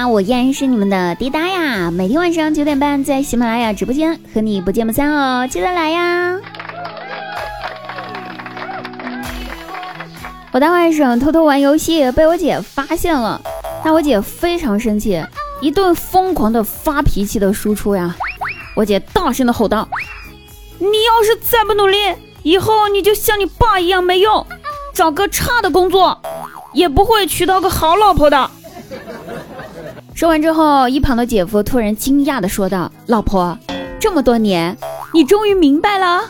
啦，我依然是你们的滴答呀，每天晚上九点半在喜马拉雅直播间和你不见不散哦，记得来呀！我大外甥偷偷玩游戏被我姐发现了，那我姐非常生气，一顿疯狂的发脾气的输出呀！我姐大声的吼道：“你要是再不努力，以后你就像你爸一样没用，找个差的工作，也不会娶到个好老婆的。”说完之后，一旁的姐夫突然惊讶的说道：“老婆，这么多年，你终于明白了，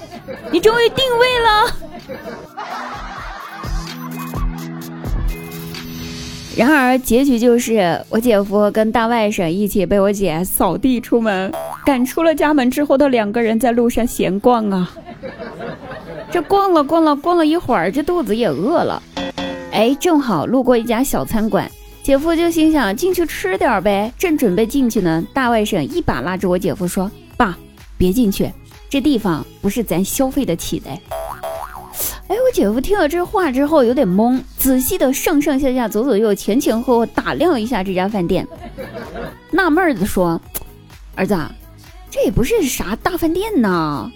你终于定位了。”然而结局就是我姐夫跟大外甥一起被我姐扫地出门，赶出了家门之后的两个人在路上闲逛啊。这逛了逛了逛了一会儿，这肚子也饿了，哎，正好路过一家小餐馆。姐夫就心想进去吃点呗，正准备进去呢，大外甥一把拉着我姐夫说：“爸，别进去，这地方不是咱消费得起的。”哎，我姐夫听了这话之后有点懵，仔细的上上下下、左左右、前前后后打量一下这家饭店，纳闷的说：“儿子，这也不是啥大饭店呐，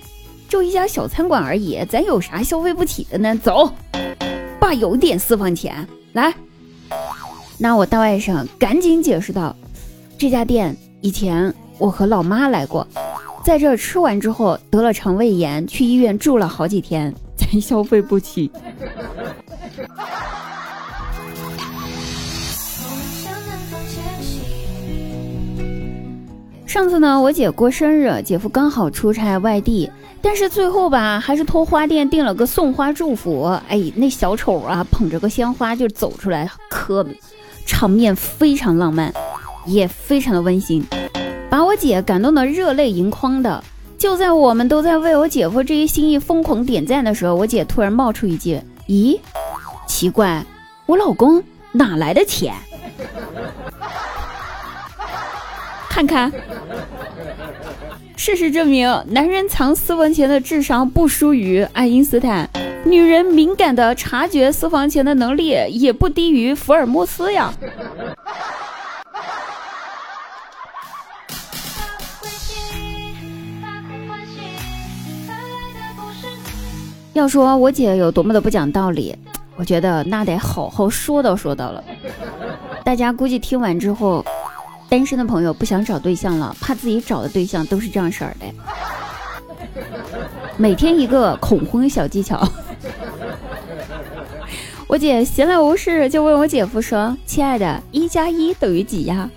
就一家小餐馆而已，咱有啥消费不起的呢？走，爸有点私房钱，来。”那我大外甥赶紧解释道：“这家店以前我和老妈来过，在这吃完之后得了肠胃炎，去医院住了好几天，咱消费不起。”上次呢，我姐过生日，姐夫刚好出差外地，但是最后吧，还是托花店订了个送花祝福。哎，那小丑啊，捧着个鲜花就走出来，可。场面非常浪漫，也非常的温馨，把我姐感动的热泪盈眶的。就在我们都在为我姐夫这一心意疯狂点赞的时候，我姐突然冒出一句：“咦，奇怪，我老公哪来的钱？” 看看，事实证明，男人藏私房钱的智商不输于爱因斯坦。女人敏感的察觉私房钱的能力也不低于福尔摩斯呀。要说我姐有多么的不讲道理，我觉得那得好好说道说道了。大家估计听完之后，单身的朋友不想找对象了，怕自己找的对象都是这样式儿的。每天一个恐婚小技巧。我姐闲来无事就问我姐夫说：“亲爱的，一加一等于几呀？”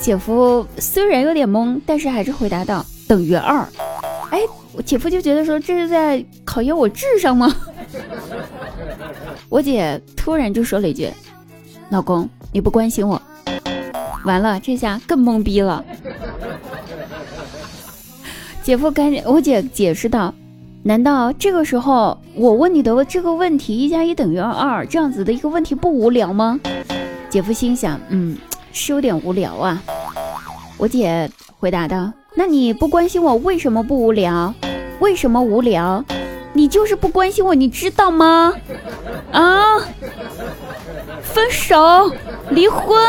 姐夫虽然有点懵，但是还是回答道：“等于二。”哎，我姐夫就觉得说这是在考验我智商吗？我姐突然就说了一句：“老公，你不关心我。”完了，这下更懵逼了。姐夫赶紧，我姐解释道。难道这个时候我问你的这个问题一加一等于二这样子的一个问题不无聊吗？姐夫心想，嗯，是有点无聊啊。我姐回答道：“那你不关心我为什么不无聊？为什么无聊？你就是不关心我，你知道吗？啊，分手，离婚，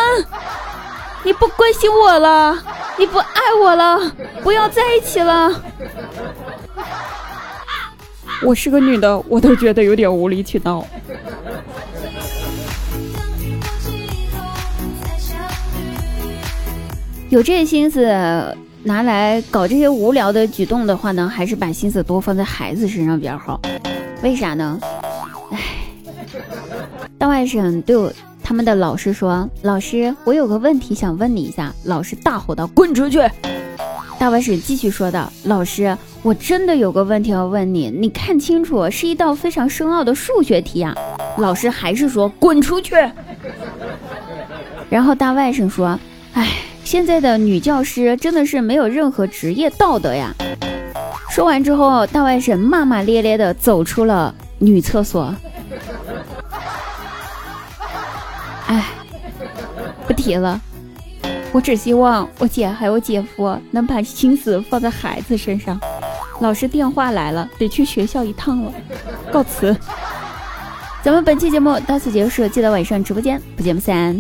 你不关心我了，你不爱我了，不要在一起了。”我是个女的，我都觉得有点无理取闹。有这心思拿来搞这些无聊的举动的话呢，还是把心思多放在孩子身上比较好。为啥呢？唉，大外甥对我他们的老师说：“老师，我有个问题想问你一下。”老师大吼道：“滚出去！”大外甥继续说道：“老师，我真的有个问题要问你，你看清楚，是一道非常深奥的数学题啊！”老师还是说：“滚出去。”然后大外甥说：“哎，现在的女教师真的是没有任何职业道德呀！”说完之后，大外甥骂骂咧咧的走出了女厕所。哎，不提了。我只希望我姐还有姐夫能把心思放在孩子身上。老师电话来了，得去学校一趟了，告辞。咱们本期节目到此结束，记得晚上直播间不见不散。